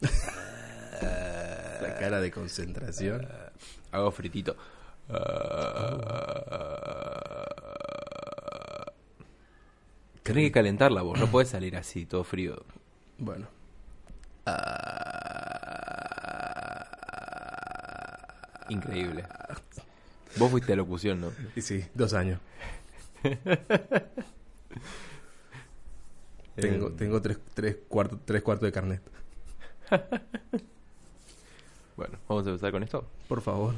La cara de concentración. Hago fritito. Tenés que calentar la voz, no puedes salir así, todo frío. Bueno. Increíble. Vos fuiste a locución, ¿no? Y sí, dos años. tengo Eh, tengo tres, tres, tres cuartos de carnet. Bueno, vamos a empezar con esto. Por favor.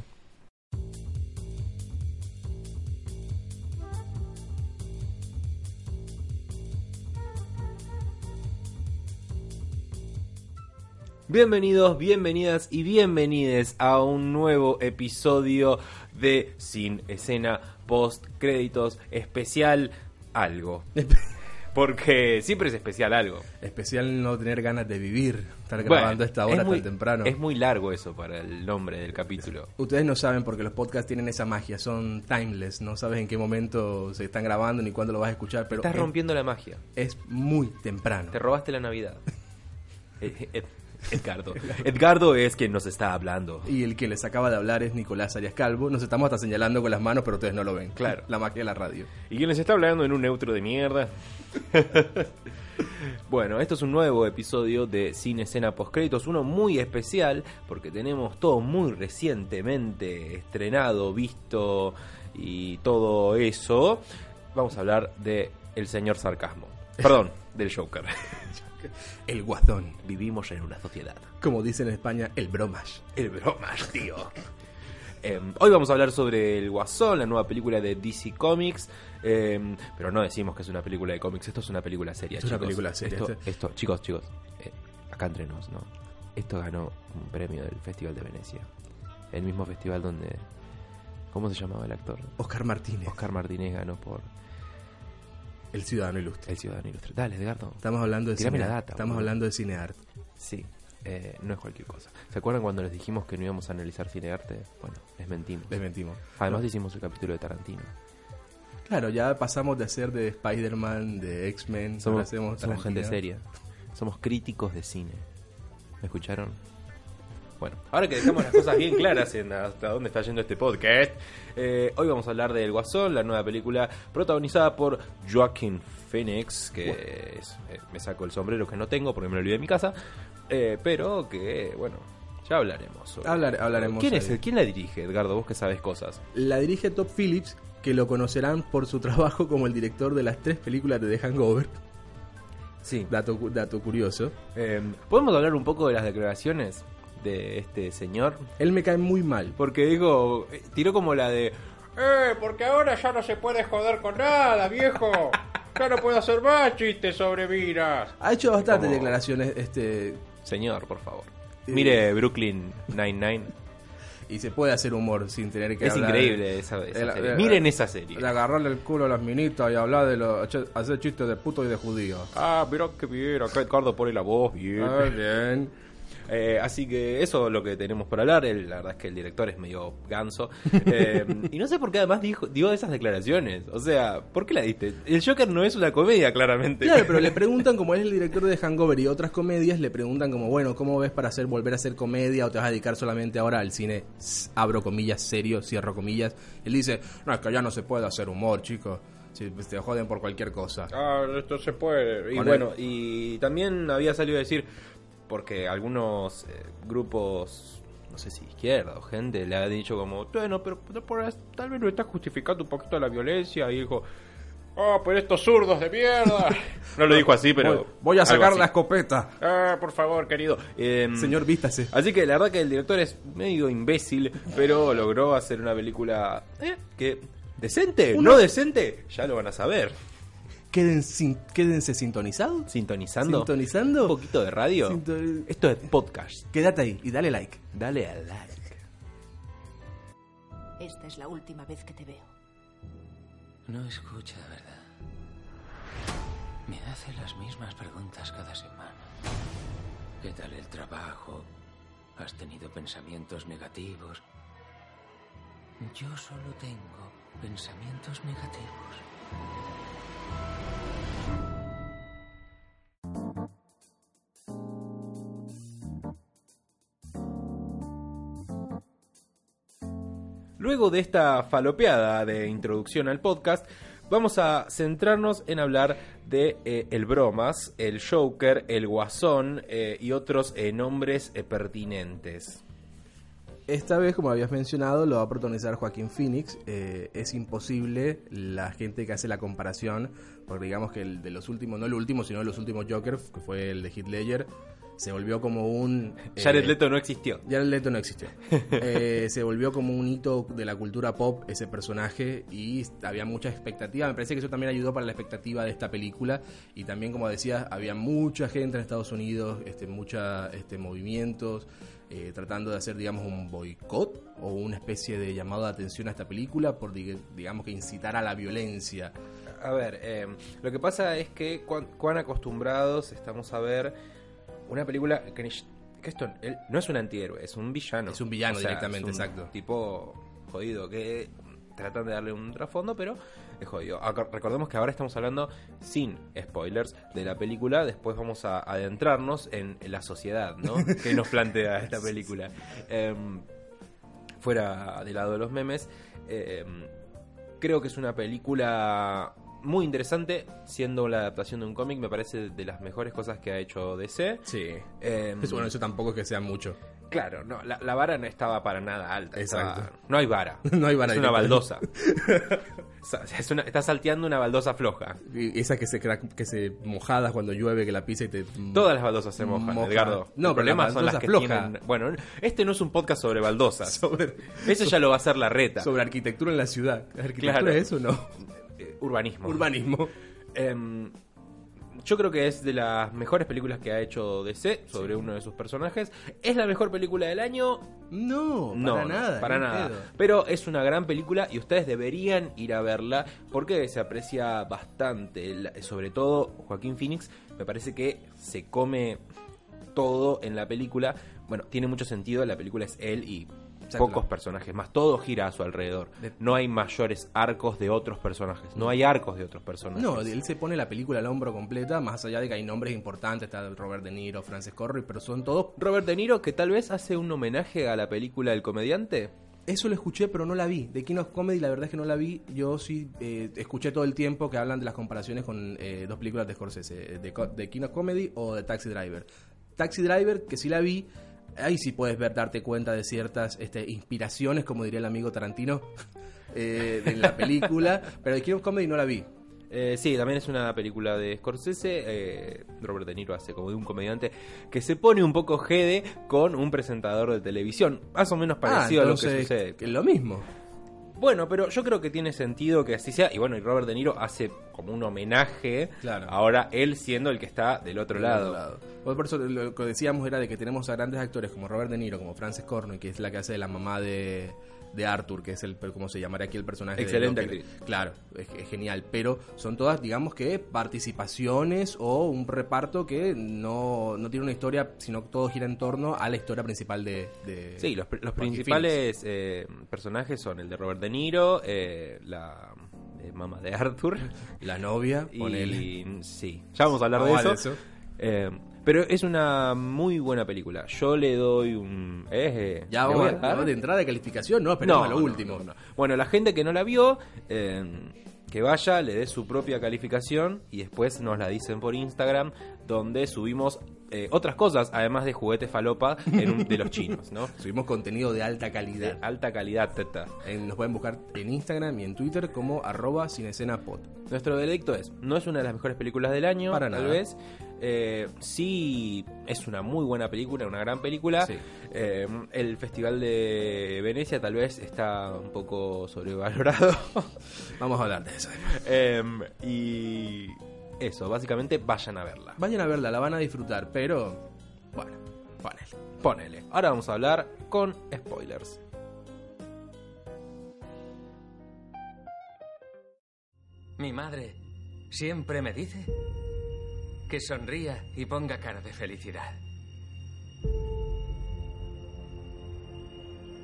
Bienvenidos, bienvenidas y bienvenides a un nuevo episodio de Sin Escena Post Créditos Especial Algo. Porque siempre es especial algo. Especial no tener ganas de vivir, estar Bueno, grabando a esta hora es muy- tan temprano. Es muy largo eso para el nombre del capítulo. Ustedes no saben porque los podcasts tienen esa magia, son timeless, no sabes en qué momento se están grabando ni cuándo lo vas a escuchar, pero Estás es, rompiendo la magia. es muy temprano. Te robaste la Navidad. Ed- Ed- Edgardo. Edgardo es quien nos está hablando. Y el que les acaba de hablar es Nicolás Arias Calvo. Nos estamos hasta señalando con las manos, pero ustedes no lo ven. Claro. La magia de la radio. ¿Y quién les está hablando en un neutro de mierda? bueno, esto es un nuevo episodio de Cine Escena Postcréditos, uno muy especial porque tenemos todo muy recientemente estrenado, visto y todo eso. Vamos a hablar de El Señor Sarcasmo. Perdón, del Joker. El guazón. Vivimos en una sociedad. Como dicen en España, el bromas. El bromas, tío. Em, hoy vamos a hablar sobre El Guasón, la nueva película de DC Comics. em, pero no decimos que es una película de cómics, esto es una película seria. Esto es una película seria, Esto, este- esto- chicos, chicos, eh, acá entre nos, ¿no? Esto ganó un premio del Festival de Venecia. El mismo festival donde. ¿Cómo se llamaba el actor? Oscar Martínez, Oscar Martínez ganó por el ciudadano ilustre. El Ciudadano Ilustre. Dale, Edgardo. Estamos hablando de Tirame cine. la data, Estamos hablando de cineart. Sí, eh, no es cualquier cosa. ¿Se acuerdan cuando les dijimos que no íbamos a analizar cine arte? Bueno, les mentimos. Les mentimos. Además hicimos el capítulo de Tarantino. Claro, ya pasamos de hacer de Spider-Man, de X-Men, Somos, hacemos somos gente seria. Somos críticos de cine. ¿Me escucharon? Bueno, ahora que dejamos las cosas bien claras en hasta dónde está yendo este podcast, eh, hoy vamos a hablar de El Guasón, la nueva película protagonizada por Joaquin Phoenix, que es- eh, me saco el sombrero que no tengo porque me lo olvidé en mi casa, eh, pero que, bueno, ya hablaremos. sobre- Hablar- hablaremos ¿Quién, es ¿Quién la dirige, Edgardo? Vos que sabes cosas. La dirige Top Phillips, que lo conocerán por su trabajo como el director de las tres películas de The Hangover. Sí. Dato, dato curioso. Eh, ¿Podemos hablar un poco de las declaraciones de este señor? Él me cae muy mal. Porque dijo, eh, tiró como la de, eh, porque ahora ya no se puede joder con nada, viejo. Ya no puedo hacer más chistes sobre miras. Ha hecho bastantes Como- declaraciones este Señor, por favor. Eh. Mire Brooklyn Nine-Nine. y se puede hacer humor sin tener que Es hablar increíble esa, esa el- serie. Miren esa serie. de agarrarle el culo a las minitas y hablar de los hacer chistes de puto y de judío. Ah, mira qué bien. Acá Edgardo pone la voz bien. Ah, bien. Eh, así que eso es lo que tenemos por hablar. El- la verdad es que el director es medio ganso. Eh, y no sé por qué además dijo, dio esas declaraciones. O sea, ¿por qué la diste? El Joker no es una comedia, claramente. Claro, pero le preguntan, como es el director de Hangover y otras comedias, le preguntan como, bueno, ¿cómo ves para hacer volver a hacer comedia o te vas a dedicar solamente ahora al cine, abro comillas, serio, cierro comillas? Él dice, no, es que ya no se puede hacer humor, chicos. Si pues, te joden por cualquier cosa. Ah, esto se puede. Y bueno, y también había salido a decir, porque algunos eh, grupos, no sé si izquierda o gente, le ha dicho como, bueno, pero, pero por- tal vez no está justificando un poquito la violencia. Y dijo, oh, pero estos zurdos de mierda. no lo dijo así, pero... voy, voy a sacar la escopeta. Ah, por favor, querido. Em, Señor, vístase. Así que la verdad que el director es medio imbécil, pero logró hacer una película eh, que decente, Una- no decente, ya lo van a saber. Queden sin- quédense sintonizados. ¿Sintonizando? ¿Sintonizando? ¿Un poquito de radio? Sinto- Esto es podcast. Quédate ahí y dale like. Dale a like. Esta es la última vez que te veo. No escucha verdad. Me hace las mismas preguntas cada semana. ¿Qué tal el trabajo? ¿Has tenido pensamientos negativos? Yo solo tengo pensamientos negativos. Luego de esta falopeada de introducción al podcast, vamos a centrarnos en hablar de eh, el Bromas, el Joker, el Guasón eh, y otros eh, nombres pertinentes. Esta vez, como habías mencionado, lo va a protagonizar Joaquín Phoenix. Eh, es imposible la gente que hace la comparación, porque digamos que el de los últimos, no el último, sino de los últimos Joker, que fue el de Heath Ledger, se volvió como un... eh, Jared Leto no existió. Jared Leto no existió. Eh, se volvió como un hito de la cultura pop ese personaje y había mucha expectativa. Me parece que eso también ayudó para la expectativa de esta película y también, como decías, había mucha gente en Estados Unidos, este, muchos este, movimientos eh, tratando de hacer, digamos, un boicot o una especie de llamado de atención a esta película por, dig- digamos, que incitar a la violencia. A ver, eh, lo que pasa es que cuán, cuán acostumbrados estamos a ver una película que, ni- que esto él no es un antihéroe, es un villano. Es un villano directamente, es un exacto. Tipo jodido que tratan de darle un trasfondo, pero es jodido. Acor- Recordemos que ahora estamos hablando sin spoilers de la película, después vamos a adentrarnos en la sociedad, ¿no? que nos plantea esta película. Em, fuera del lado de los memes, em, creo que es una película muy interesante, siendo la adaptación de un cómic, me parece de las mejores cosas que ha hecho DC. Sí. Eso, bueno, eso tampoco es que sea mucho. Claro, no, la, la vara no estaba para nada alta. Exacto. estaba- no hay vara. No hay vara Es una baldosa. Sa- es una- está salteando una baldosa floja. Y Esa que se, que se mojadas cuando llueve, que la pisa y te... Todas las baldosas se mojan, Moja. Edgardo. No, El problema la son las que floja. tienen... Bueno, este no es un podcast sobre baldosas. Sobre- Eso ya lo va a hacer la reta. sobre arquitectura en la ciudad. ¿Arquitectura Claro. es eso o no? Eh, urbanismo. Urbanismo. Em, yo creo que es de las mejores películas que ha hecho DC sobre uno de sus personajes. ¿Es la mejor película del año? No, No, para no, nada. para nada. pedo. Pero es una gran película y ustedes deberían ir a verla porque se aprecia bastante. Sobre todo Joaquín Phoenix, me parece que se come todo en la película. Bueno, tiene mucho sentido, la película es él y. pocos personajes más. Todo gira a su alrededor. De- No hay mayores arcos de otros personajes. No hay arcos de otros personajes. No, él se pone la película al hombro completa, más allá de que hay nombres importantes, está Robert De Niro, Francis Corry, pero son todos... Robert De Niro, que tal vez hace un homenaje a la película El Comediante. Eso lo escuché, pero no la vi. De King of Comedy, la verdad es que no la vi. Yo sí eh, escuché todo el tiempo que hablan de las comparaciones con eh, dos películas de Scorsese, eh, de, de King of Comedy o de Taxi Driver. Taxi Driver, que sí la vi, ahí sí puedes ver, darte cuenta de ciertas este, inspiraciones, como diría el amigo Tarantino, eh, de la película, pero de King of Comedy no la vi. Eh, sí, también es una película de Scorsese. eh, Robert De Niro hace como de un comediante que se pone un poco jede con un presentador de televisión. Más o menos parecido Ah, a lo que sucede. lo mismo. Bueno, pero yo creo que tiene sentido que así sea. Y bueno, y Robert De Niro hace como un homenaje. Claro. Ahora él siendo el que está del otro Del lado. otro lado. Por eso lo que decíamos era de que tenemos a grandes actores como Robert De Niro, como Frances Cornwell, que es la que hace de la mamá de, de Arthur, que es el, como se llamaría aquí el personaje. de Excelente actriz. Claro, es, es genial. Pero son todas, digamos que, participaciones o un reparto que no, no tiene una historia, sino que todo gira en torno a la historia principal de... de Sí, los, los principales eh, personajes son el de Robert De Niro, eh, la eh, mamá de Arthur. La novia, Y sí, ya vamos a hablar de eso. Eh, pero es una muy buena película. Yo le doy un. eh, Ya ¿le vamos voy a, dar? de entrada de calificación, no, esperemos a lo no, último. no, no. Bueno, la gente que no la vio, eh, que vaya, le dé su propia calificación y después nos la dicen por Instagram, donde subimos eh, otras cosas, además de juguetes falopa en un- de los chinos, ¿no? Subimos contenido de alta De calidad. alta calidad, teta. Eh, nos pueden buscar en Instagram y en Twitter como arroba cinescenapod. Nuestro veredicto es, no es una de las mejores películas del año, Para tal nada. vez. Eh, sí, es una muy buena película, una gran película. Sí. Eh, el Festival de Venecia tal vez está un poco sobrevalorado. Vamos a hablar de eso. Eh, y eso, básicamente vayan a verla. Vayan a verla, la van a disfrutar, pero bueno, ponele. Ponele. Ahora vamos a hablar con spoilers. Mi madre siempre me dice que sonría y ponga cara de felicidad.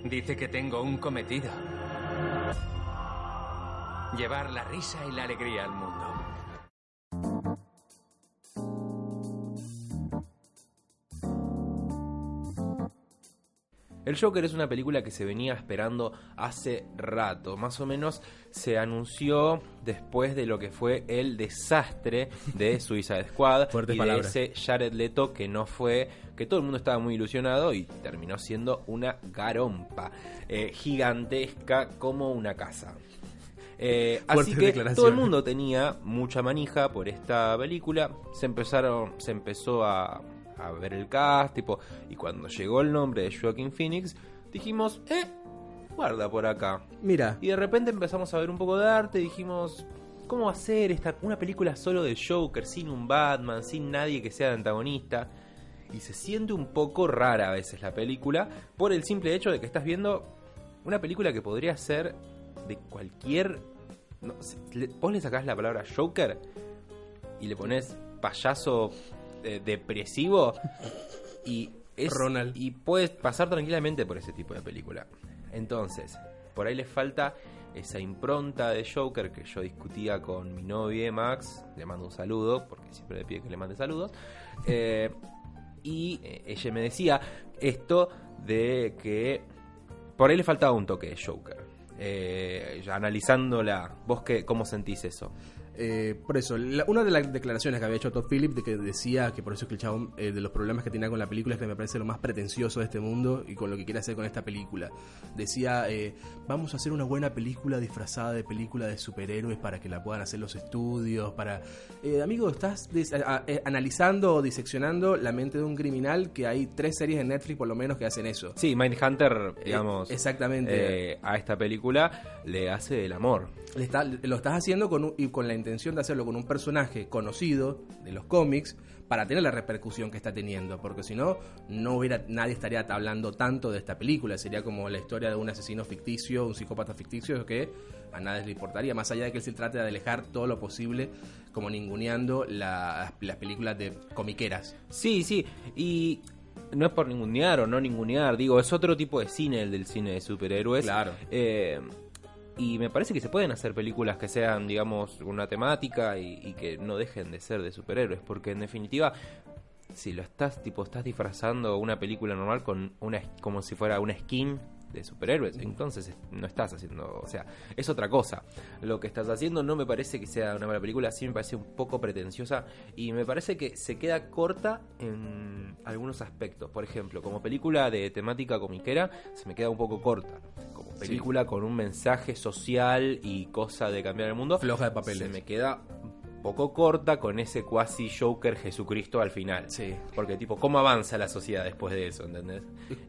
Dice que tengo un cometido. Llevar la risa y la alegría al mundo. El Joker es una película que se venía esperando hace rato. Más o menos se anunció después de lo que fue el desastre de Suicide Squad y palabras. de ese Jared Leto que no fue, que todo el mundo estaba muy ilusionado y terminó siendo una garompa eh, gigantesca como una casa. Eh, así que todo el mundo tenía mucha manija por esta película. Se empezaron, se empezó a, a ver el cast, tipo, y cuando llegó el nombre de Joaquin Phoenix, dijimos, eh, guarda por acá. Mira, Y de repente empezamos a ver un poco de arte, dijimos, ¿cómo hacer esta una película solo de Joker, sin un Batman, sin nadie que sea el antagonista? Y se siente un poco rara a veces la película por el simple hecho de que estás viendo una película que podría ser de cualquier... no, vos le sacás la palabra Joker y le pones payaso eh, depresivo y es Ronald. y puedes pasar tranquilamente por ese tipo de película. Entonces, por ahí le falta esa impronta de Joker que yo discutía con mi novia Max, le mando un saludo, porque siempre le pide que le mande saludos. eh, y eh, ella me decía esto de que por ahí le faltaba un toque de Joker. Eh, analizándola, ¿vos qué, cómo sentís eso? Eh, por eso, la- una de las declaraciones que había hecho Todd Phillips de que decía que por eso es que el chabón eh, de los problemas que tenía con la película es que me parece lo más pretencioso de este mundo y con lo que quiere hacer con esta película. Decía, eh, vamos a hacer una buena película disfrazada de película de superhéroes para que la puedan hacer los estudios, para... Amigo, estás a- analizando o diseccionando la mente de un criminal que hay tres series en Netflix por lo menos que hacen eso. Sí, Mindhunter, digamos, exactamente. a esta película le hace el amor. Le está- lo estás haciendo con, y con la intención de hacerlo con un personaje conocido de los cómics para tener la repercusión que está teniendo, porque si no, no hubiera, nadie estaría hablando tanto de esta película. Sería como la historia de un asesino ficticio, un psicópata ficticio que a nadie le importaría, más allá de que él se trate de alejar todo lo posible, como ninguneando la- las películas de comiqueras. Sí, sí, y no es por ningunear o no ningunear, digo, es otro tipo de cine el del cine de superhéroes. Claro. Eh, y me parece que se pueden hacer películas que sean, digamos, una temática y, que no dejen de ser de superhéroes, porque en definitiva, si lo estás, tipo, estás disfrazando una película normal con una, como si fuera una skin de superhéroes, entonces es- no estás haciendo, o sea, es otra cosa. Lo que estás haciendo no me parece que sea una mala película, sí me parece un poco pretenciosa y me parece que se queda corta en algunos aspectos. Por ejemplo, como película de temática comiquera, se me queda un poco corta. Como película con un mensaje social y cosa de cambiar el mundo, Floja de papeles. se me queda poco corta con ese cuasi Joker Jesucristo al final. Sí. Porque tipo, ¿cómo avanza la sociedad después de eso? ¿Entendés?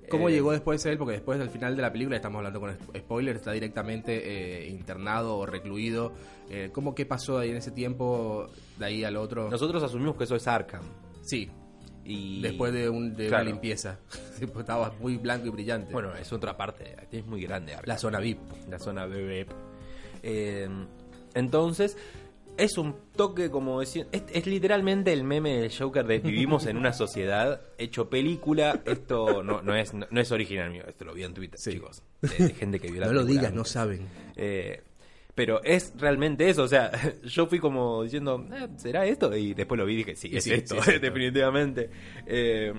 ¿Cómo Eh, llegó después él? Porque después al final de la película, estamos hablando con spoiler, está directamente eh, internado o recluido. Eh, ¿Cómo qué pasó ahí en ese tiempo de ahí al otro? Nosotros asumimos que eso es Arkham. Sí, Y después de, un, de Claro. una limpieza. Pues estaba muy blanco y brillante. Bueno, es otra parte, es muy grande la zona VIP. la zona BB. Eh, entonces, es un toque como decir. Es, es literalmente el meme del Joker de vivimos en una sociedad hecho película. Esto no, no es, no, es original mío, esto lo vi en Twitter, Sí. chicos. De, de gente que vio la No lo digas, no saben. Eh, pero es realmente eso, o sea, yo fui como diciendo, "Eh, ¿será esto? Y después lo vi y dije, sí, Y es sí, esto, sí, es esto. definitivamente. Eh,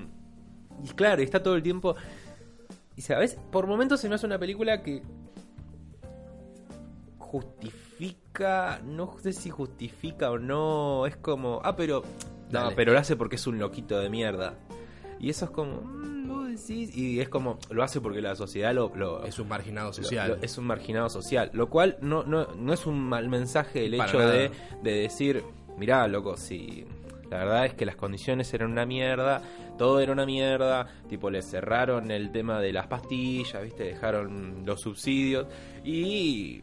y claro, está todo el tiempo... Y sabes, por momentos se me hace una película que justifica, no sé si justifica o no, es como, ah, pero No, pero lo hace porque es un loquito de mierda. Y eso es como. mm, decís, Y es como. Lo hace porque la sociedad lo. lo- Es un marginado lo- social. lo- es un marginado social. Lo cual no, no, no es un mal mensaje el Para hecho nada. de, de decir. Mirá, loco, si. La verdad es que las condiciones eran una mierda, todo era una mierda, tipo le cerraron el tema de las pastillas, ¿viste? Dejaron los subsidios y,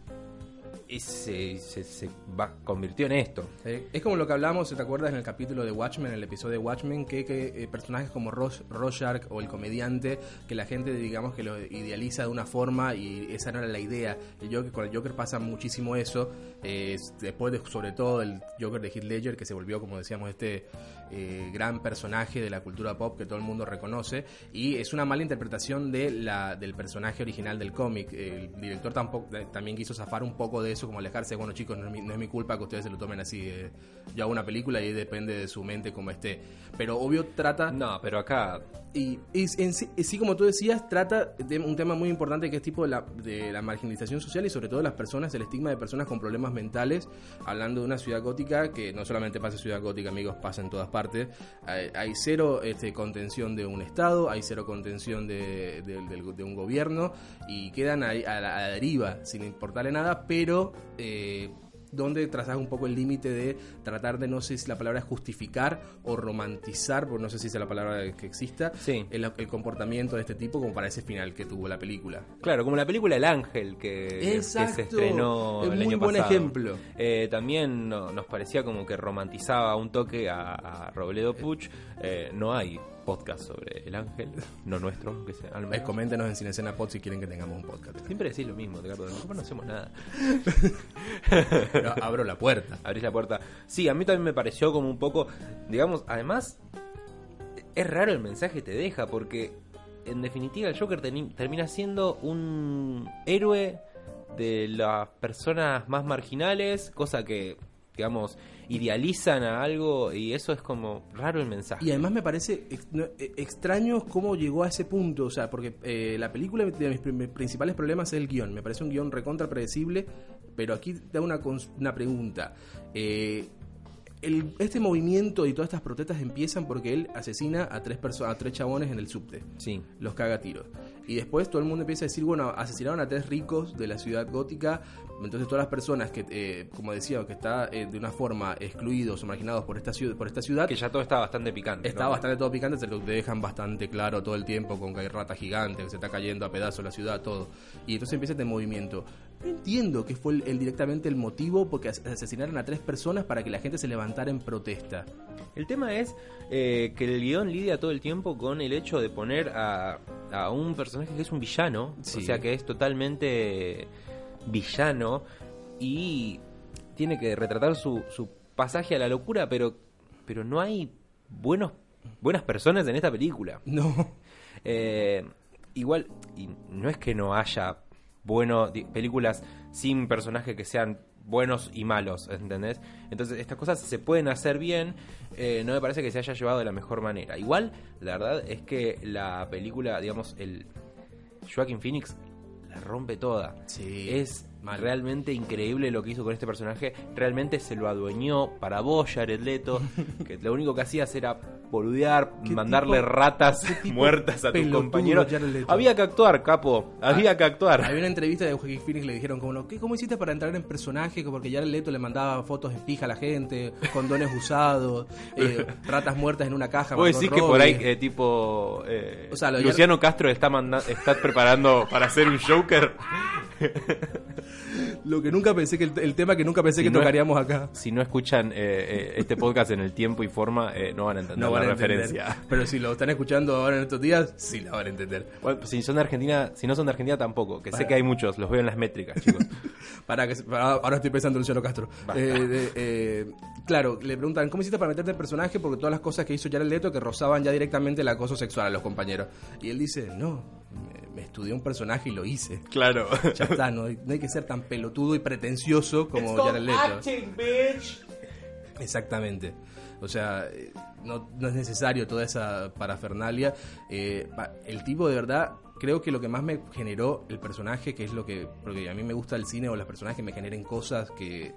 y se, se, se va- convirtió en esto. Eh, es como lo que hablamos, ¿te acuerdas en el capítulo de Watchmen, en el episodio de Watchmen, que, que, eh, personajes como Rorschach o el comediante, que la gente digamos que lo idealiza de una forma y esa no era la idea. El Joker, con el Joker pasa muchísimo eso, eh, después de, sobre todo el Joker de Heath Ledger, que se volvió, como decíamos, este eh, gran personaje de la cultura pop que todo el mundo reconoce, y es una mala interpretación de la, del personaje original del cómic. El director tampoco, eh, también quiso zafar un poco de eso, como alejarse, bueno chicos, no es mi, no es mi culpa que ustedes se lo tomen así. eh, yo hago una película y depende de su mente como esté. Pero obvio trata... No, pero acá Y, y en sí, sí, como tú decías, trata de un tema muy importante que es tipo de la, de la marginalización social y sobre todo las personas, el estigma de personas con problemas mentales, hablando de una ciudad gótica que no solamente pasa en ciudad gótica, amigos, pasa en todas partes. Hay, hay cero este, contención de un Estado, hay cero contención de, de- de un gobierno y quedan ahí a la, a la deriva sin importarle nada, pero... eh, donde trazas un poco el límite de tratar de, no sé si la palabra es justificar o romantizar, porque no sé si es la palabra que exista, Sí. el, el comportamiento de este tipo como para ese final que tuvo la película. Claro, como la película El Ángel que, que se estrenó Es el muy año buen pasado. ejemplo. Eh, también no- nos parecía como que romantizaba un toque a, a Robledo Puch. Eh, no hay podcast sobre El Ángel, no nuestro, que sea, al Eh, menos. coméntenos en Cinecena Pod si quieren que tengamos un podcast. Siempre decís lo mismo, Ricardo. Nosotros no hacemos nada. Pero abro la puerta. Abrís la puerta. Sí, a mí también me pareció como un poco, digamos, además, es raro el mensaje que te deja, porque en definitiva el Joker termina siendo un héroe de las personas más marginales, cosa que, digamos, idealizan a algo y eso es como raro el mensaje. Y además me parece eh, extraño cómo llegó a ese punto, o sea, porque eh, la película de mis principales problemas es el guion, me parece un guion recontra predecible, pero aquí da una, una pregunta. Eh, el- este movimiento y todas estas protestas empiezan porque él asesina a tres personas, a tres chabones en el subte. Sí. los caga a tiros. Y después todo el mundo empieza a decir, bueno, asesinaron a tres ricos de la ciudad gótica, entonces todas las personas que, eh, como decía, que está eh, de una forma excluidos o marginados por esta ciudad, por esta ciudad Que ya todo está bastante picante. está ¿no? bastante todo picante, se lo dejan bastante claro todo el tiempo con que hay rata gigante, que se está cayendo a pedazos la ciudad, todo. Y entonces empieza este movimiento. No entiendo qué fue el, el- directamente el motivo porque as- asesinaron a tres personas para que la gente se levantara en protesta. El tema es eh, que el guion lidia todo el tiempo con el hecho de poner a, a un personaje que es un villano, Sí. o sea que es totalmente villano y tiene que retratar su, su pasaje a la locura, pero, pero no hay buenos, buenas personas en esta película. No. Eh, igual, y no es que no haya bueno, películas sin personajes que sean buenos y malos, ¿entendés? Entonces estas cosas se pueden hacer bien, eh, no me parece que se haya llevado de la mejor manera. Igual, la verdad es que la película, digamos, el Joaquin Phoenix la rompe toda. Sí, Es mal. realmente increíble lo que hizo con este personaje. Realmente se lo adueñó para vos, Jared Leto, que lo único que hacías era boludear, mandarle ratas muertas a tu pelotudo, compañero. Jared Leto. Había que actuar, capo. Había que actuar. Había una entrevista de Joaquin Phoenix le dijeron como, ¿qué, ¿cómo hiciste para entrar en personaje? Porque ya el Leto le mandaba fotos en pija a la gente, condones usados, eh, ratas muertas en una caja. Vos decís que por ahí, Robbie. eh, tipo, eh, O sea, lo- Luciano Castro está, manda- está preparando para hacer un Joker. Lo que nunca pensé que el, el tema que nunca pensé Si que no es- tocaríamos acá. Si no escuchan eh, eh, este podcast en el tiempo y forma, eh, no van a entender No van la a entender. referencia. Pero si lo están escuchando ahora en estos días, sí la van a entender. Bueno, si son de Argentina, si no son de Argentina tampoco, que sé que hay muchos, los veo en las métricas, chicos. Para que, para- ahora estoy pensando en Luciano Castro. Eh, eh, claro, le preguntan, ¿cómo hiciste para meterte en personaje? Porque todas las cosas que hizo Jared Leto que rozaban ya directamente el acoso sexual a los compañeros. Y él dice, no, estudié un personaje y lo hice. claro. Ya está, no, hay- no hay que ser tan pelotudo y pretencioso como Jared Leto. Exactamente. O sea, eh, no, no es necesario toda esa parafernalia. Eh, pa- el tipo de verdad, creo que lo que más me generó el personaje, que es lo que, porque a mí me gusta el cine o los personajes que me generen cosas que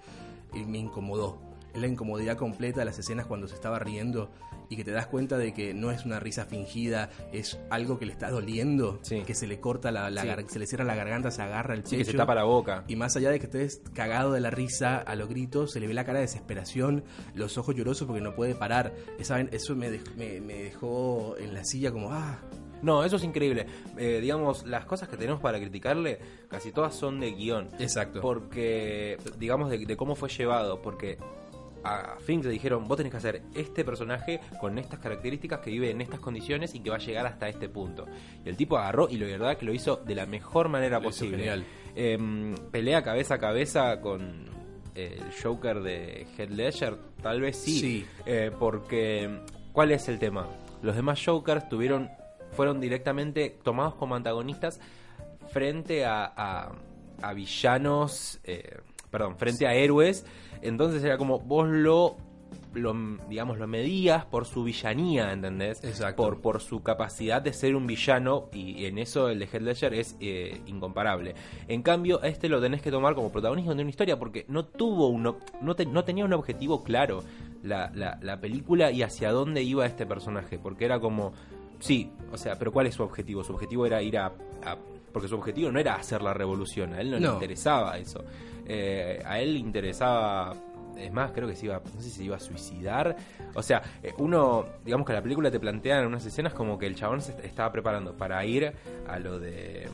me incomodó. Es la incomodidad completa de las escenas cuando se estaba riendo y que te das cuenta de que no es una risa fingida, es algo que le está doliendo, Sí. que se le corta la, Sí. se le cierra la garganta, se agarra el Sí, pecho. que se tapa la boca. Y más allá de que estés cagado de la risa a los gritos, se le ve la cara de desesperación, los ojos llorosos porque no puede parar. Eso me, dej- me, me dejó en la silla como, ah, No, eso es increíble. Eh, digamos, las cosas que tenemos para criticarle, casi todas son de guion. exacto. Porque, digamos, de, de cómo fue llevado. Porque a Finks le dijeron, vos tenés que hacer este personaje con estas características que vive en estas condiciones y que va a llegar hasta este punto. Y el tipo agarró y la verdad que lo hizo de la mejor manera Lo posible. Em, pelea cabeza a cabeza con el Joker de Heath Ledger, tal vez sí. Sí. Eh, porque, ¿cuál es el tema? Los demás Jokers tuvieron, fueron directamente tomados como antagonistas frente a, a, a villanos, eh, perdón, frente a héroes. Entonces era como vos lo, lo, digamos, lo medías por su villanía, ¿entendés? Exacto. Por, por su capacidad de ser un villano y en eso el de Heath Ledger es eh, incomparable. En cambio, a este lo tenés que tomar como protagonismo de una historia porque no tuvo uno, no, te- no tenía un objetivo claro la, la, la película y hacia dónde iba este personaje, porque era como, sí, o sea, pero ¿cuál es su objetivo? Su objetivo era ir a... a- porque su objetivo no era hacer la revolución, a él no, le interesaba eso. Eh, a él le interesaba es más, creo que se iba, no sé si se iba a suicidar. O sea, eh, uno, digamos que la película te plantea en unas escenas como que el chabón se est- estaba preparando para ir a lo de.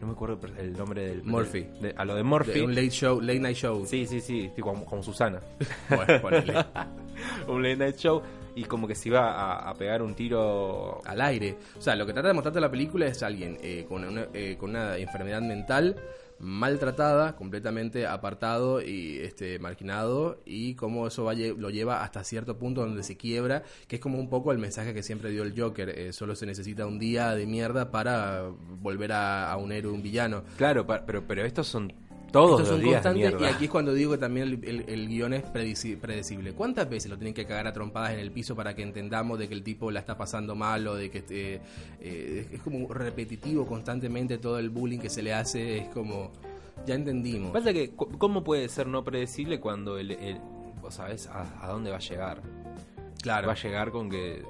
No me acuerdo el nombre del. Murphy. de- a lo de Murphy. De un late show, late night show. Sí, sí, sí, como, como Susana. Bueno, un late night show. Y como que se iba a, a pegar un tiro. al aire. O sea, lo que trata de mostrarte la película es alguien eh, con, una, eh, con una enfermedad mental maltratada, completamente apartado y este marginado y cómo eso va, lo lleva hasta cierto punto donde se quiebra, que es como un poco el mensaje que siempre dio el Joker, eh, solo se necesita un día de mierda para volver a, a un héroe, un villano. Claro, pero, pero estos son todos los son días y aquí es cuando digo que también el, el- el guion es predeci- predecible. ¿Cuántas veces lo tienen que cagar a trompadas en el piso para que entendamos de que el tipo la está pasando mal o de que este, eh, es como repetitivo constantemente todo el bullying que se le hace? Es como, ya entendimos. Pasa que, ¿cómo puede ser no predecible cuando el, el- vos sabés a, a dónde va a llegar? Claro. Va a llegar con que,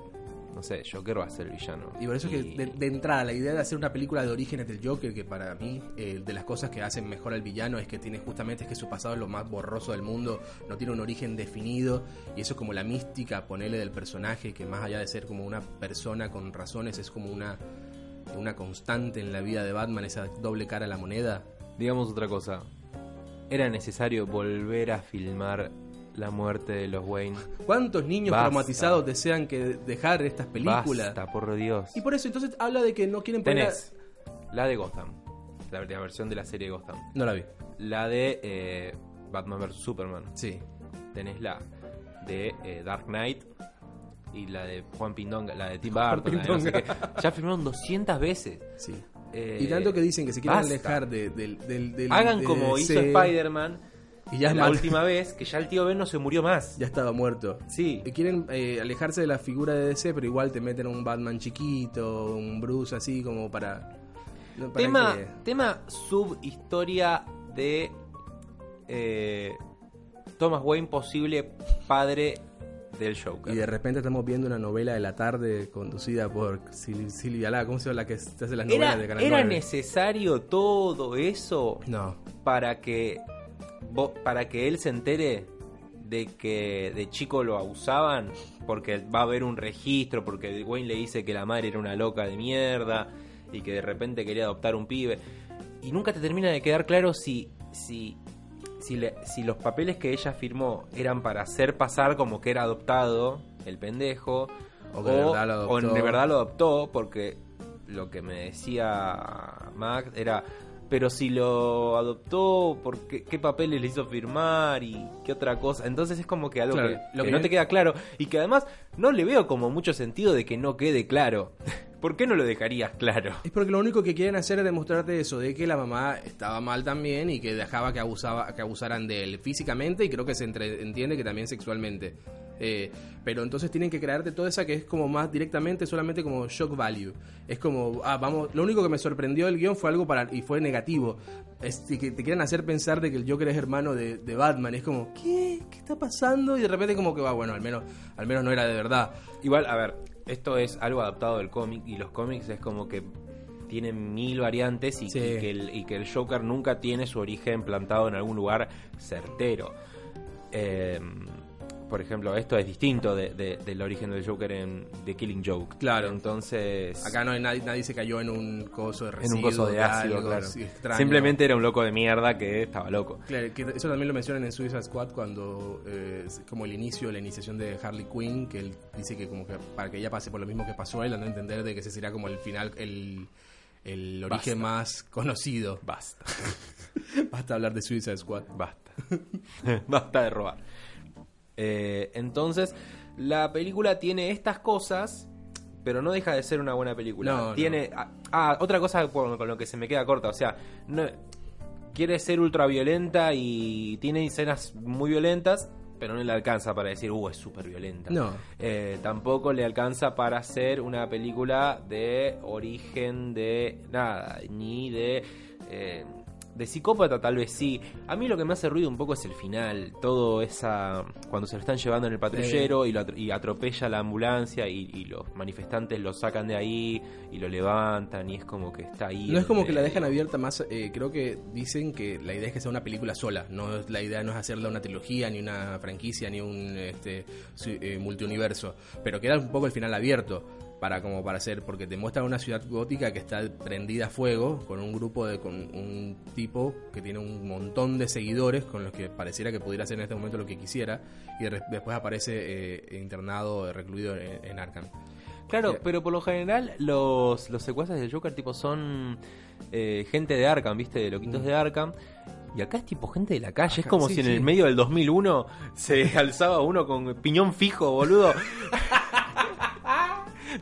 no sé, Joker va a ser el villano. Y por eso es que de, de entrada la idea de hacer una película de orígenes del Joker, que para mí eh, de las cosas que hacen mejor al villano es que tiene justamente es que su pasado es lo más borroso del mundo, no tiene un origen definido y eso es como la mística, ponerle del personaje, que más allá de ser como una persona con razones, es como una, una constante en la vida de Batman, esa doble cara a la moneda. Digamos otra cosa. Era necesario volver a filmar la muerte de los Wayne. ¿Cuántos niños Basta. traumatizados desean que dejar estas películas? Basta, por Dios. Y por eso entonces habla de que no quieren poner... Tenés la de Gotham, la, la versión de la serie de Gotham. No la vi. La de eh, Batman vs Superman. Sí. Tenés la de eh, Dark Knight y la de Juan Pindonga, la de Tim Burton. la de no sé Pindonga. qué. Ya filmaron 200 veces. Sí. Eh, Y tanto que dicen que se quieren basta. alejar de, del, del, del- Hagan de como hizo Spider-Man Y ya es la mal- última vez, que ya el tío Ben no se murió más. Ya estaba muerto. Sí. Y Quieren eh, alejarse de la figura de DC, pero igual te meten un Batman chiquito, un Bruce así como para... para Tema, que- tema subhistoria de eh, Thomas Wayne, posible padre del Joker. Y de repente estamos viendo una novela de la tarde conducida por Sil- Silvia La, ¿cómo se llama la que hace las novelas ¿Era, de Canal era 9? necesario todo eso No. para que para que él se entere de que de chico lo abusaban porque va a haber un registro porque Wayne le dice que la madre era una loca de mierda y que de repente quería adoptar un pibe y nunca te termina de quedar claro si si si, le- si los papeles que ella firmó eran para hacer pasar como que era adoptado el pendejo O que de verdad lo o en adoptó. de verdad lo adoptó porque lo que me decía Max era pero si lo adoptó, ¿por qué, qué papeles le hizo firmar y qué otra cosa? Entonces es como que algo Claro, que, lo que que no te queda claro y que además no le veo como mucho sentido de que no quede claro. ¿Por qué no lo dejarías claro? Es porque lo único que quieren hacer es demostrarte eso, de que la mamá estaba mal también y que dejaba que abusaba, que abusaran de él físicamente y creo que se entre- entiende que también sexualmente. Eh, pero entonces tienen que crearte toda esa que es como más directamente, solamente como shock value. Es como, ah, vamos, lo único que me sorprendió del guion fue algo para, y fue negativo. Es que te quieren hacer pensar de que el Joker es hermano de, de Batman. Es como, ¿qué? ¿Qué está pasando? Y de repente como que va, bueno, al menos, al menos no era de verdad. Igual, a ver, esto es algo adaptado del cómic y los cómics es como que tienen mil variantes y, Sí. y que el, y que el Joker nunca tiene su origen plantado en algún lugar certero. Eh, por ejemplo, esto es distinto de- de- del origen del Joker en The Killing Joke. Claro. Entonces, Acá no hay nadie, nadie se cayó en un coso de en residuo, un coso de ácido, algo claro. extraño. Simplemente era un loco de mierda que estaba loco. Claro, que eso también lo mencionan en Suicide Squad cuando eh, como el inicio, la iniciación de Harley Quinn, que él dice que como que para que ella pase por lo mismo que pasó él, dando a entender de que ese sería como el final, el, el origen más conocido. Basta, Basta hablar de Suicide Squad. basta. basta de robar. Eh, entonces, la película tiene estas cosas, pero no deja de ser una buena película. No, tiene. Ah, ah, otra cosa con, con lo que se me queda corta, o sea, no, quiere ser ultra violenta y tiene escenas muy violentas, pero no le alcanza para decir, uh, es súper violenta. No. Eh, tampoco le alcanza para hacer una película de origen de nada, ni de... eh, de psicópata tal vez sí. A mí lo que me hace ruido un poco es el final. Todo esa... Cuando se lo están llevando en el patrullero y, lo atro- y atropella la ambulancia y, y los manifestantes lo sacan de ahí y lo levantan y es como que está ahí. No es como que la dejan abierta más, eh, creo que dicen que la idea es que sea una película sola, no es- la idea no es hacerla una trilogía, ni una franquicia, ni un este, su- eh, multiuniverso, pero queda un poco el final abierto para como para hacer, porque te muestra una ciudad gótica que está prendida a fuego, con un grupo de, con un tipo que tiene un montón de seguidores con los que pareciera que pudiera hacer en este momento lo que quisiera, y de- después aparece eh, internado, eh, recluido en, en Arkham. Claro, pero por lo general los, los secuaces del Joker tipo son eh, gente de Arkham, ¿viste? De loquitos de Arkham. Y acá es tipo gente de la calle. es como sí, si en sí. el medio del 2001 se alzaba uno con piñón fijo, boludo.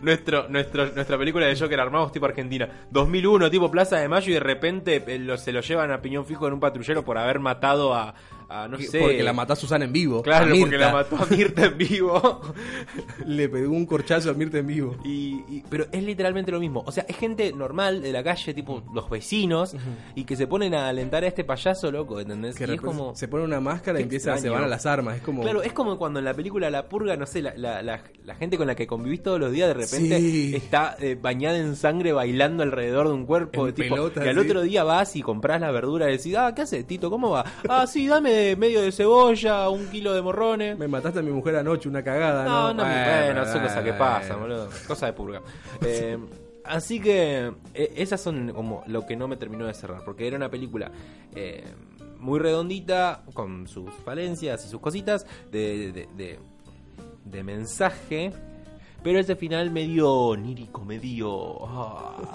Nuestro, nuestra película de Joker armados tipo Argentina. 2001, tipo Plaza de Mayo y de repente eh, se lo llevan a piñón fijo en un patrullero por haber matado a, a, no sé... Porque la mató a Susana en vivo. Claro, porque la mató a Mirta en vivo. Le pegó un corchazo a Mirta en vivo. Y, y- pero es literalmente lo mismo. O sea, es gente normal de la calle, tipo los vecinos, y que se ponen a alentar a este payaso loco, ¿entendés? Que y es como. se pone una máscara y empieza, se extraño. van a las armas. Es como. Claro, es como cuando en la película La Purga, no sé, la, la, la- la gente con la que convivís todos los días de repente Sí. está eh, bañada en sangre bailando alrededor de un cuerpo. En tipo, pelotas, que al sí. otro día vas y compras la verdura y decís, ah, ¿qué haces, Tito? ¿Cómo va? Ah, sí, dame medio de cebolla, un kilo de morrones. Me mataste a mi mujer anoche, una cagada, ¿no? No, no, bueno, son cosas que pasan, boludo. Cosa de purga. Eh, así que eh, esas son como lo que no me terminó de cerrar, porque era una película eh, muy redondita, con sus falencias y sus cositas de, de, de- de mensaje. Pero ese final medio onírico, medio...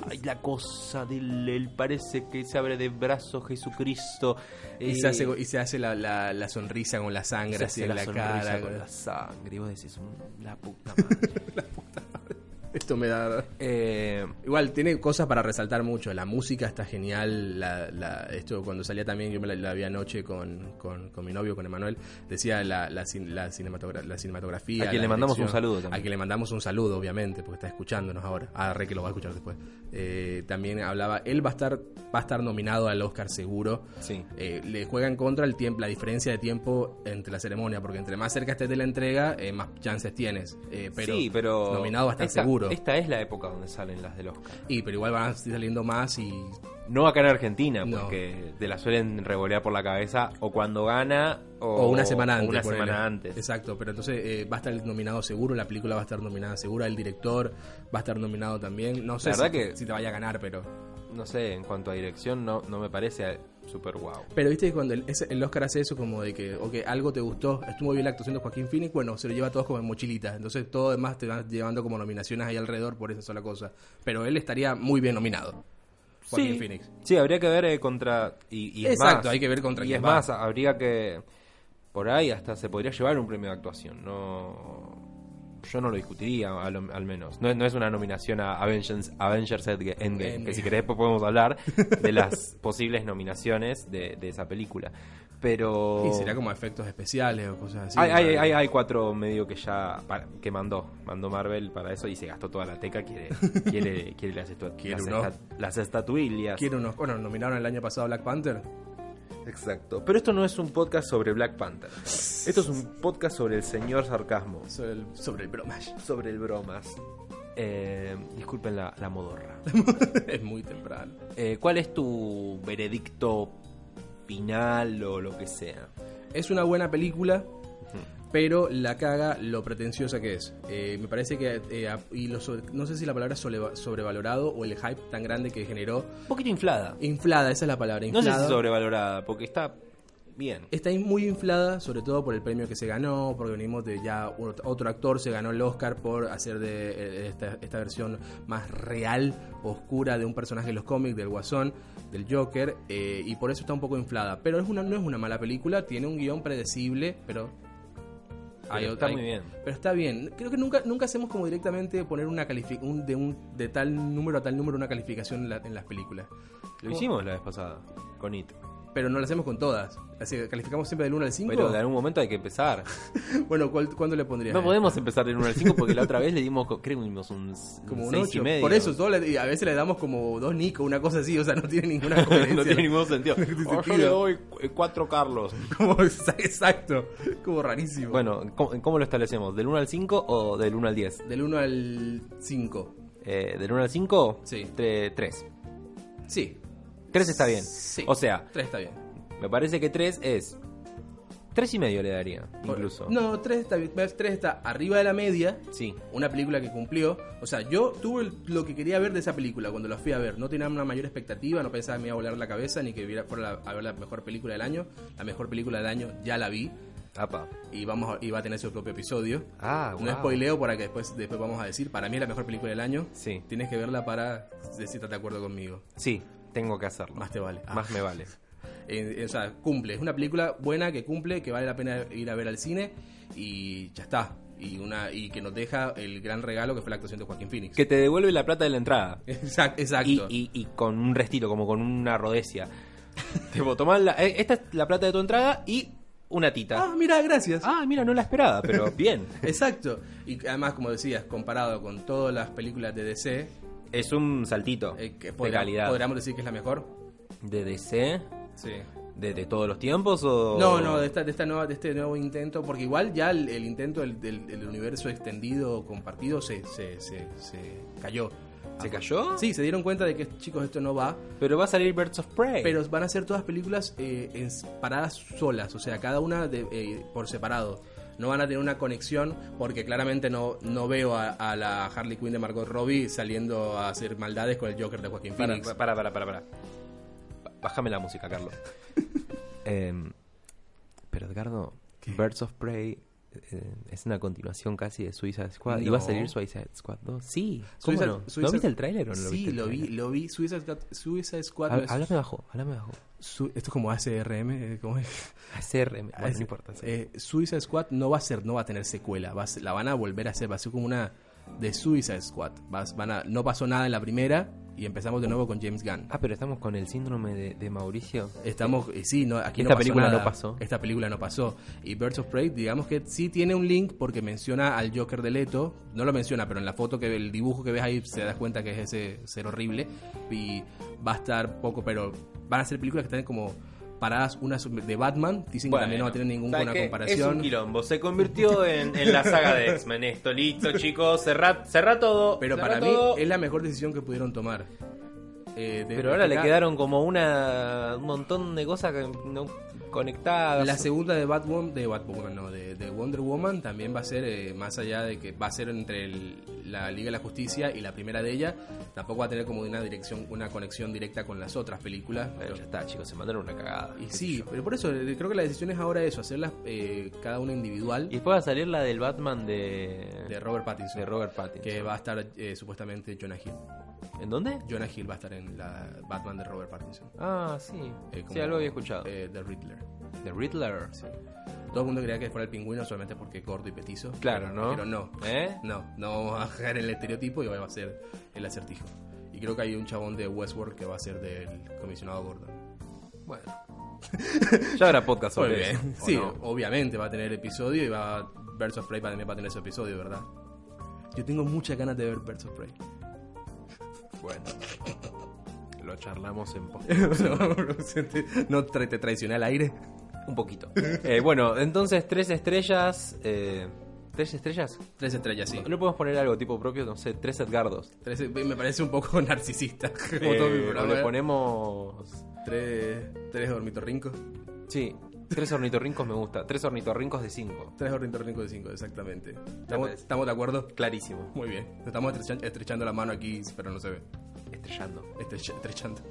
Ay, la cosa del... él parece que se abre de brazos Jesucristo. Y eh, se hace, y se hace la, la, la sonrisa con la sangre así en la, la, cara. con la sangre. Y vos decís, "Mm, la puta madre. Esto me da. Eh, Igual tiene cosas para resaltar mucho. La música está genial. La, la- esto cuando salía también, yo me la, la vi anoche con, con, con mi novio, con Emanuel. Decía la, la, cin- la, cinematogra- la cinematografía. A quien le mandamos un saludo también. A quien le mandamos un saludo, obviamente, porque está escuchándonos ahora. Ah, re que lo va a escuchar después. Eh, también hablaba. Él va a estar va a estar nominado al Oscar seguro. Sí. Eh, le juega en contra el tiempo, la diferencia de tiempo entre la ceremonia, porque entre más cerca estés de la entrega, eh, más chances tienes. Eh, pero, sí, pero. nominado va a estar esta, seguro. Esta es la época donde salen las del Oscar. Y pero igual van a estar saliendo más y No acá en Argentina, No. porque te la suelen revolear por la cabeza o cuando gana o, o una semana o antes. una semana antes. Exacto, pero entonces eh, va a estar nominado seguro, la película va a estar nominada segura, el director va a estar nominado también. No sé La si, verdad que- si te vaya a ganar, pero No sé, en cuanto a dirección, no, no me parece súper guau. pero viste que cuando el, ese- el Oscar hace eso como de que, ok, algo te gustó, estuvo bien la actuación de Joaquín Phoenix, bueno, se lo lleva a todos como en mochilita, entonces todo demás te van llevando como nominaciones ahí alrededor por esa sola cosa, pero él estaría muy bien nominado. Joaquín sí, Phoenix. sí, habría que ver eh, contra. Y, y es Exacto, más, hay que ver contra Y quién es va. más, habría que. Por ahí hasta se podría llevar un premio de actuación. No. Yo no lo discutiría, al, al menos. No, es- no es una nominación a Avengers, Avengers Endgame, Endgame. que si querés después podemos hablar de las posibles nominaciones de, de esa película. Pero. Y sería como efectos especiales o cosas así. Hay, hay, hay, hay cuatro medio que ya pa- que mandó, mandó Marvel para eso y se gastó toda la teca, quiere, quiere, quiere las, Quiere las, uno. esta- las estatuillas. Quiero unos. Bueno, nominaron el año pasado a Black Panther. Exacto. Pero esto no es un podcast sobre Black Panther. Esto es un podcast sobre el señor sarcasmo, Sobre el, sobre el bromash. sobre el bromas. Eh, disculpen la, la modorra. es muy temprano. Eh, ¿Cuál es tu veredicto final o lo que sea? Es una buena película, pero la caga lo pretenciosa que es. Eh, me parece que. eh, y lo sobre- no sé si la palabra sobrevalorado o el hype tan grande que generó. Un poquito inflada. Inflada, esa es la palabra. No sé Inflada. si sobrevalorada, porque está bien. Está muy inflada, sobre todo por el premio que se ganó, porque venimos de ya otro actor se ganó el Oscar por hacer de eh, esta, esta versión más real, oscura de un personaje de los cómics, del Guasón, del Joker, eh, y por eso está un poco inflada. Pero es una, no es una mala película, tiene un guion predecible, pero... Pero está muy bien. Pero está bien. Creo que nunca nunca hacemos como directamente poner una un, de un de tal número a tal número una calificación en, la- en las películas. Lo hicimos la vez pasada con It. Pero no lo hacemos con todas. Así que calificamos siempre del 1 al 5. Pero de algún momento hay que empezar. Bueno, ¿cuál- ¿cuándo le pondrías? No podemos empezar del 1 al 5 porque la otra vez le dimos, creo que dimos un, como un 6 y 8. medio. Por eso, todo le- a veces le damos como dos Nico, una cosa así, o sea, no tiene ninguna coherencia. no tiene ningún sentido. tiene Oh, yo le doy 4 Carlos. Como, exacto, como rarísimo. Bueno, ¿cómo, cómo lo establecemos? ¿Del 1 al 5 o del 1 al 10? Del 1 al 5. Eh, ¿Del 1 al 5? Sí. 3. Sí. 3 está bien. Sí. O sea, 3 está bien. me parece que 3 es... 3 y medio le daría, incluso. No, 3 está, bien. 3 está arriba de la media. Sí. Una película que cumplió. O sea, yo tuve lo que quería ver de esa película cuando la fui a ver. No tenía una mayor expectativa, no pensaba que me iba a volar la cabeza ni que viera- fuera la- a ver la mejor película del año. La mejor película del año ya la vi. Apa. Y, vamos a- y va a tener su propio episodio. Ah, No wow. spoileo para que después, después vamos a decir. Para mí es la mejor película del año. Sí. Tienes que verla para decir si estás de acuerdo conmigo. Sí, tengo que hacerlo. Más te vale. Ah. Más me vale. Eh, o sea, cumple. Es una película buena que cumple, que vale la pena ir a ver al cine y ya está. Y una y que nos deja el gran regalo que fue la actuación de Joaquín Phoenix. Que te devuelve la plata de la entrada. Exact- Exacto. Y, y- y con un restito, como con una rodecia. tipo, tomar la, eh, esta es la plata de tu entrada y una tita. Ah, mira, gracias. Ah, mira, no la esperaba, pero bien. Exacto. Y además, como decías, comparado con todas las películas de DC, Es un saltito eh, que de calidad. podríamos decir que es la mejor. ¿De DC? Sí. ¿De, de todos los tiempos o...? No, no, de, esta, de, esta nueva, de este nuevo intento, porque igual ya el, el intento del, del- del universo extendido, compartido, se, se, se, se cayó. ¿Se cayó? Sí, se dieron cuenta de que, chicos, esto no va. Pero va a salir Birds of Prey. Pero van a ser todas películas eh, en- paradas solas, o sea, cada una de- eh, por separado. No van a tener una conexión porque claramente no, no veo a, a la Harley Quinn de Margot Robbie saliendo a hacer maldades con el Joker de Joaquín Phoenix. para, para, para, para. Bájame la música, Carlos. Em, pero Edgardo, Birds of Prey eh, es una continuación casi de Suicide Squad. ¿Y va a No. salir Suicide Squad 2? Sí. ¿Cómo Suicide- no? ¿No Suicide- viste el tráiler o no lo sí, viste? el lo vi, lo vi. Suicide Squad, Suicide Squad Há- no es- Háblame bajo, háblame bajo. Su- esto es como ACRM, eh, ¿cómo es? ACRM, bueno, no importa. sí. eh, Suicide Squad no va a ser, no va a tener secuela, va a ser- la van a volver a hacer, va a ser como una de Suicide Squad. Vas- van a, no pasó nada en la primera y empezamos de nuevo con James Gunn. Ah, pero estamos con el síndrome de, de Mauricio. Estamos, eh, sí, no, aquí Esta no pasó película nada. no pasó. Esta película no pasó. Y Birds of Prey, digamos que sí tiene un link porque menciona al Joker de Leto. No lo menciona, pero en la foto que el dibujo que ves ahí se das cuenta que es ese ser horrible. Y va a estar poco, pero van a ser películas que están como paradas unas de Batman. Dicen que también no va a tener ninguna comparación. Es un quilombo. Se convirtió en, en la saga de X-Men esto. Listo, chicos. Cerrá, cerrá todo. Pero cerrá para mí todo. es la mejor decisión que pudieron tomar. Eh, Pero ahora le quedaron como una un montón de cosas que no conectadas. La segunda de Batwoman, de Batwoman, no, de, de Wonder Woman también va a ser, eh, más allá de que va a ser entre el- la Liga de la Justicia y la primera de ella, tampoco va a tener como una dirección, una conexión directa con las otras películas. Pero ya está, chicos, se mandaron una cagada. Y sí, pero por eso eh, creo que la decisión es ahora eso, hacerlas eh, cada una individual Y después va a salir la del Batman de, de Robert Pattinson. de Robert Pattinson. Que va a estar eh, supuestamente Jonah Hill. ¿En dónde? Jonah Hill va a estar en la Batman de Robert Pattinson. Ah, sí. Eh, sí, algo había escuchado. eh, The Riddler. The Riddler. Sí. Todo el mundo creía que fuera el pingüino solamente porque es gordo y petizo. Claro, ¿no? Pero no. ¿Eh? No, no vamos a dejar el estereotipo y va a ser el acertijo. Y creo que hay un chabón de Westworld que va a ser del comisionado Gordon. Bueno. Ya habrá podcast Muy sobre bien. eso. ¿o Sí, no? obviamente va a tener episodio y va Birds of Prey también va a tener ese episodio, ¿verdad? Yo tengo muchas ganas de ver Birds of Prey. Bueno. Lo charlamos en post. no tra- te traicioné al aire. Un poquito. Eh, bueno, entonces tres estrellas. eh, ¿Tres estrellas? Tres estrellas, sí. ¿No podemos poner algo tipo propio? No sé, tres Edgardos. Tres- me parece un poco narcisista. Como Eh, todo mi o programa. le ponemos. Tres, tres ornitorrincos. Sí, tres ornitorrincos me gusta. Tres ornitorrincos de cinco. Tres ornitorrincos de cinco, exactamente. ¿Estamos, de acuerdo? Clarísimo. Muy bien. Estamos estrecha- estrechando la mano aquí, pero no se ve. Estrellando. Estrecha- estrechando.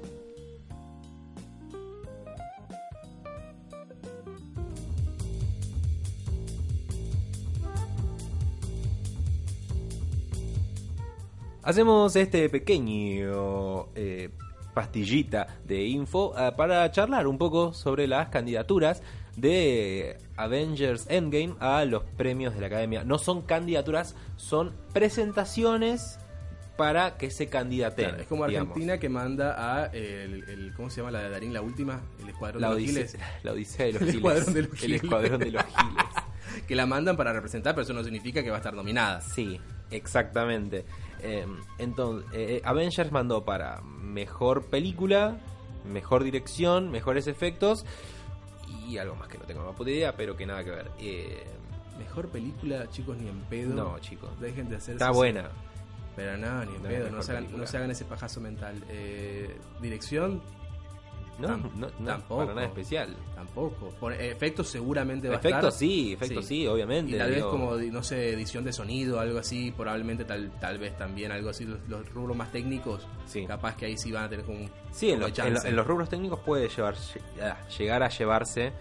Hacemos este pequeño eh, pastillita de info eh, para charlar un poco sobre las candidaturas de Avengers Endgame a los premios de la Academia. No son candidaturas, son presentaciones para que se candidaten. Claro, es como digamos. Argentina que manda a el, el- ¿cómo se llama la de Darín la última? El escuadrón La de los Giles. la odisea de los El giles. escuadrón de los El giles. escuadrón de los giles. que la mandan para representar, pero eso no significa que va a estar nominada. Sí, exactamente. Eh, entonces, eh, Avengers mandó para mejor película, mejor dirección, mejores efectos y algo más que no tengo más puta idea, pero que nada que ver. Eh, Mejor película, chicos, ni en pedo. No, chicos. Dejen de hacer está eso. buena. Pero no, ni en No, pedo. No se, hagan, no se hagan ese pajazo mental. Eh, dirección, No, Tam- no, no, tampoco. para nada especial. tampoco. Por, eh, efectos seguramente va a Efectos estar. sí, efectos sí, obviamente. Y tal vez como, no sé, edición de sonido, algo así, probablemente tal, tal vez también algo así, los, los rubros más técnicos, Sí. capaz que ahí sí van a tener como un Sí, en, lo- en los rubros técnicos puede llevar, ah, llegar a llevarse,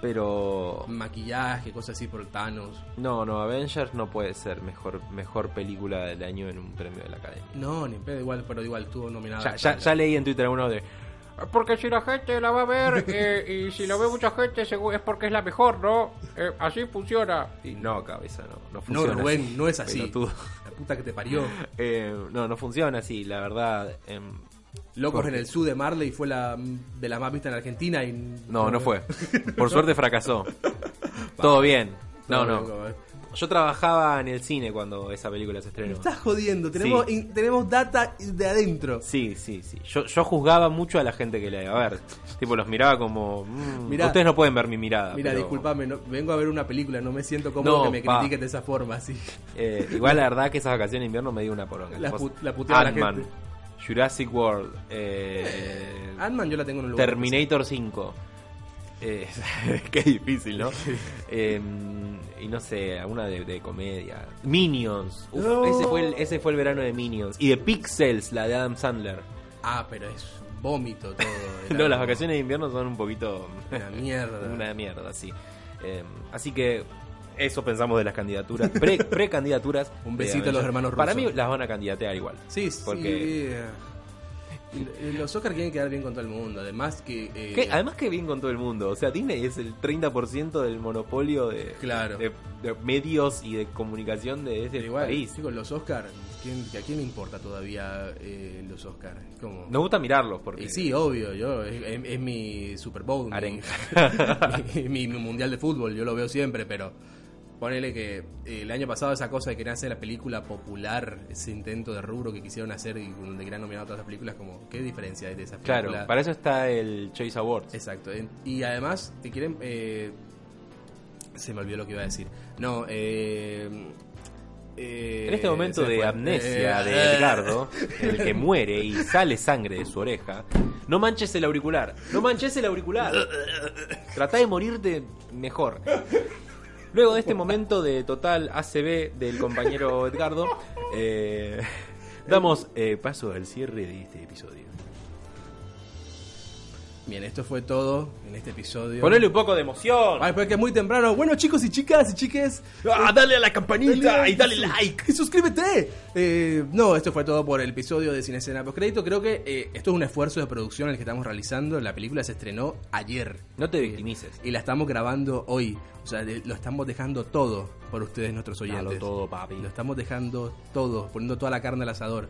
pero Maquillaje, cosas así por Thanos. no, no, Avengers no puede ser mejor, mejor película del año en un premio de la Academia. No, ni pedo igual, pero igual estuvo nominado. Ya, ya, ya leí en Twitter uno de. Porque si la gente la va a ver eh, y si lo ve mucha gente es porque es la mejor, ¿no? Eh, así funciona. Y no, cabeza, no. No, No, funciona Rubén, así. no es así. Pelotudo. La puta que te parió. Eh, no, no funciona así, la verdad. em, Locos ¿Por en el sur de Marley fue la de las más vistas en Argentina y no, no fue. Por suerte fracasó. Todo bien. No, no. Yo trabajaba en el cine cuando esa película se Me estrenó. estás jodiendo, tenemos, Sí. in- tenemos data de adentro. Sí, sí, sí. Yo, yo juzgaba mucho a la gente que la iba a ver. Tipo, los miraba como. mm, Mirá. ustedes no pueden ver mi mirada. Mira, pero- disculpame, no- vengo a ver una película, no me siento cómodo No, que me pa. critiques de esa forma, así. Eh, igual la verdad que esas vacaciones de invierno me dio una poronga. La Tipo, pu- la puteaba la Ant-Man, gente. Jurassic World, eh, Ant-Man yo la tengo en un lugar. Terminator 5. Eh, qué difícil, ¿no? Eh, y no sé, alguna de, de comedia. Minions. Uf, No. ese, fue el, ese fue el verano de Minions. Y de Pixels, la de Adam Sandler. Ah, pero es vómito todo. No, las vacaciones de invierno son un poquito... Una mierda. Una mierda, sí. Eh, así que eso pensamos de las candidaturas. Pre- Pre-candidaturas. Un de besito a los hermanos Para rusos. mí las van a candidatear igual. Sí, sí. Porque- eh, y Los Oscars quieren quedar bien con todo el mundo. Además que. eh, Que, además que bien con todo el mundo. O sea, Disney es el 30% del monopolio de, Claro. de, de medios y de comunicación de ese igual, país. chicos, los Oscars. ¿quién, ¿A quién le importa todavía eh, los Oscars? Como... Nos gusta mirarlos porque... Y sí, obvio, yo es, es- es mi Super Bowl, mi- mi mundial de fútbol, yo lo veo siempre, pero ponele que eh, el año pasado esa cosa de querer hacer la película popular, ese intento de rubro que quisieron hacer y donde querían nominar a todas las películas, como, ¿qué diferencia hay de esas Claro, películas? para eso está el Choice Awards. Exacto, y además te quieren... eh, se me olvidó lo que iba a decir. No, eh... eh, En este momento de amnesia Eh, de Edgardo, el que muere y sale sangre de su oreja, no manches el auricular. No manches el auricular. Trata de morirte mejor. Luego de este momento de total ACB del compañero Edgardo, eh, damos eh, paso al cierre de este episodio. Bien, esto fue todo en este episodio. Ponele un poco de emoción. Ay, porque es muy temprano. Bueno, chicos y chicas y chiques. Ah, dale a la campanita Dale y dale like. Y suscríbete. Eh, no, esto fue todo por el episodio de Cine Escena Postcrédito. Creo que eh, esto es un esfuerzo de producción el que estamos realizando. La película se estrenó ayer. No te victimices. Y la estamos grabando hoy. O sea, lo estamos dejando todo por ustedes, nuestros oyentes. Dalo todo, papi. Lo estamos dejando todo, poniendo toda la carne al asador.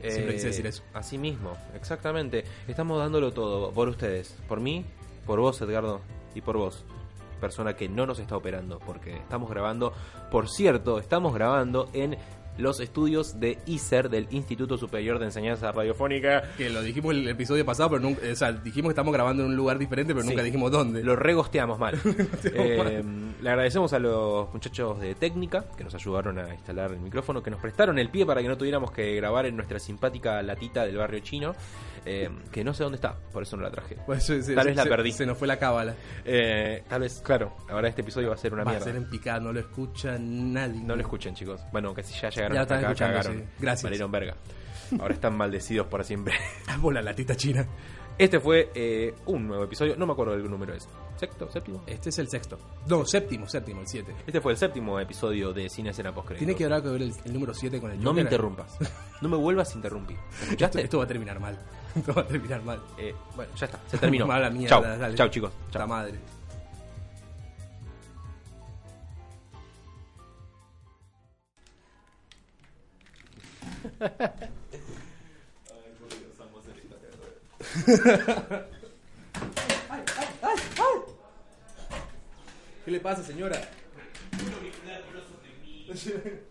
Siempre Eh, quise decir eso. Así mismo, exactamente. Estamos dándolo todo por ustedes, por mí, por vos, Edgardo, y por vos, persona que no nos está operando, porque estamos grabando, por cierto, estamos grabando en los estudios de ISER, del Instituto Superior de Enseñanza Radiofónica. Que lo dijimos el episodio pasado, pero nunca, o sea, dijimos que estamos grabando en un lugar diferente, pero Sí. nunca dijimos dónde. Lo regosteamos mal. Eh, le agradecemos a los muchachos de técnica que nos ayudaron a instalar el micrófono, que nos prestaron el pie para que no tuviéramos que grabar en nuestra simpática latita del barrio chino, eh, que no sé dónde está, por eso no la traje. Pues, se- se- Tal vez la se- perdí. Se nos fue la cábala. Eh, tal vez, claro, ahora este episodio va a ser una Va a mierda. ser en picada, no lo escucha nadie. No lo escuchen, chicos. Bueno, que si ya llegaron Ya hasta acá, cagaron. sí. Gracias. Valieron verga. Ahora están maldecidos para siempre. Vos la latita china. Este fue eh, un nuevo episodio, no me acuerdo del número es. ¿Sexto? ¿Séptimo? Este es el sexto. No, séptimo, séptimo, el siete. Este fue el séptimo episodio de Cine Escena Post Tiene que que ver el, el número 7 con el No me interrumpas. No me vuelvas a interrumpir. Esto va a terminar mal. Esto va a terminar mal. Eh, bueno, ya está. Se terminó. Mala mierda, Chau. dale. Chau, chicos. La Chau. madre. ¿Qué le pasa, señora?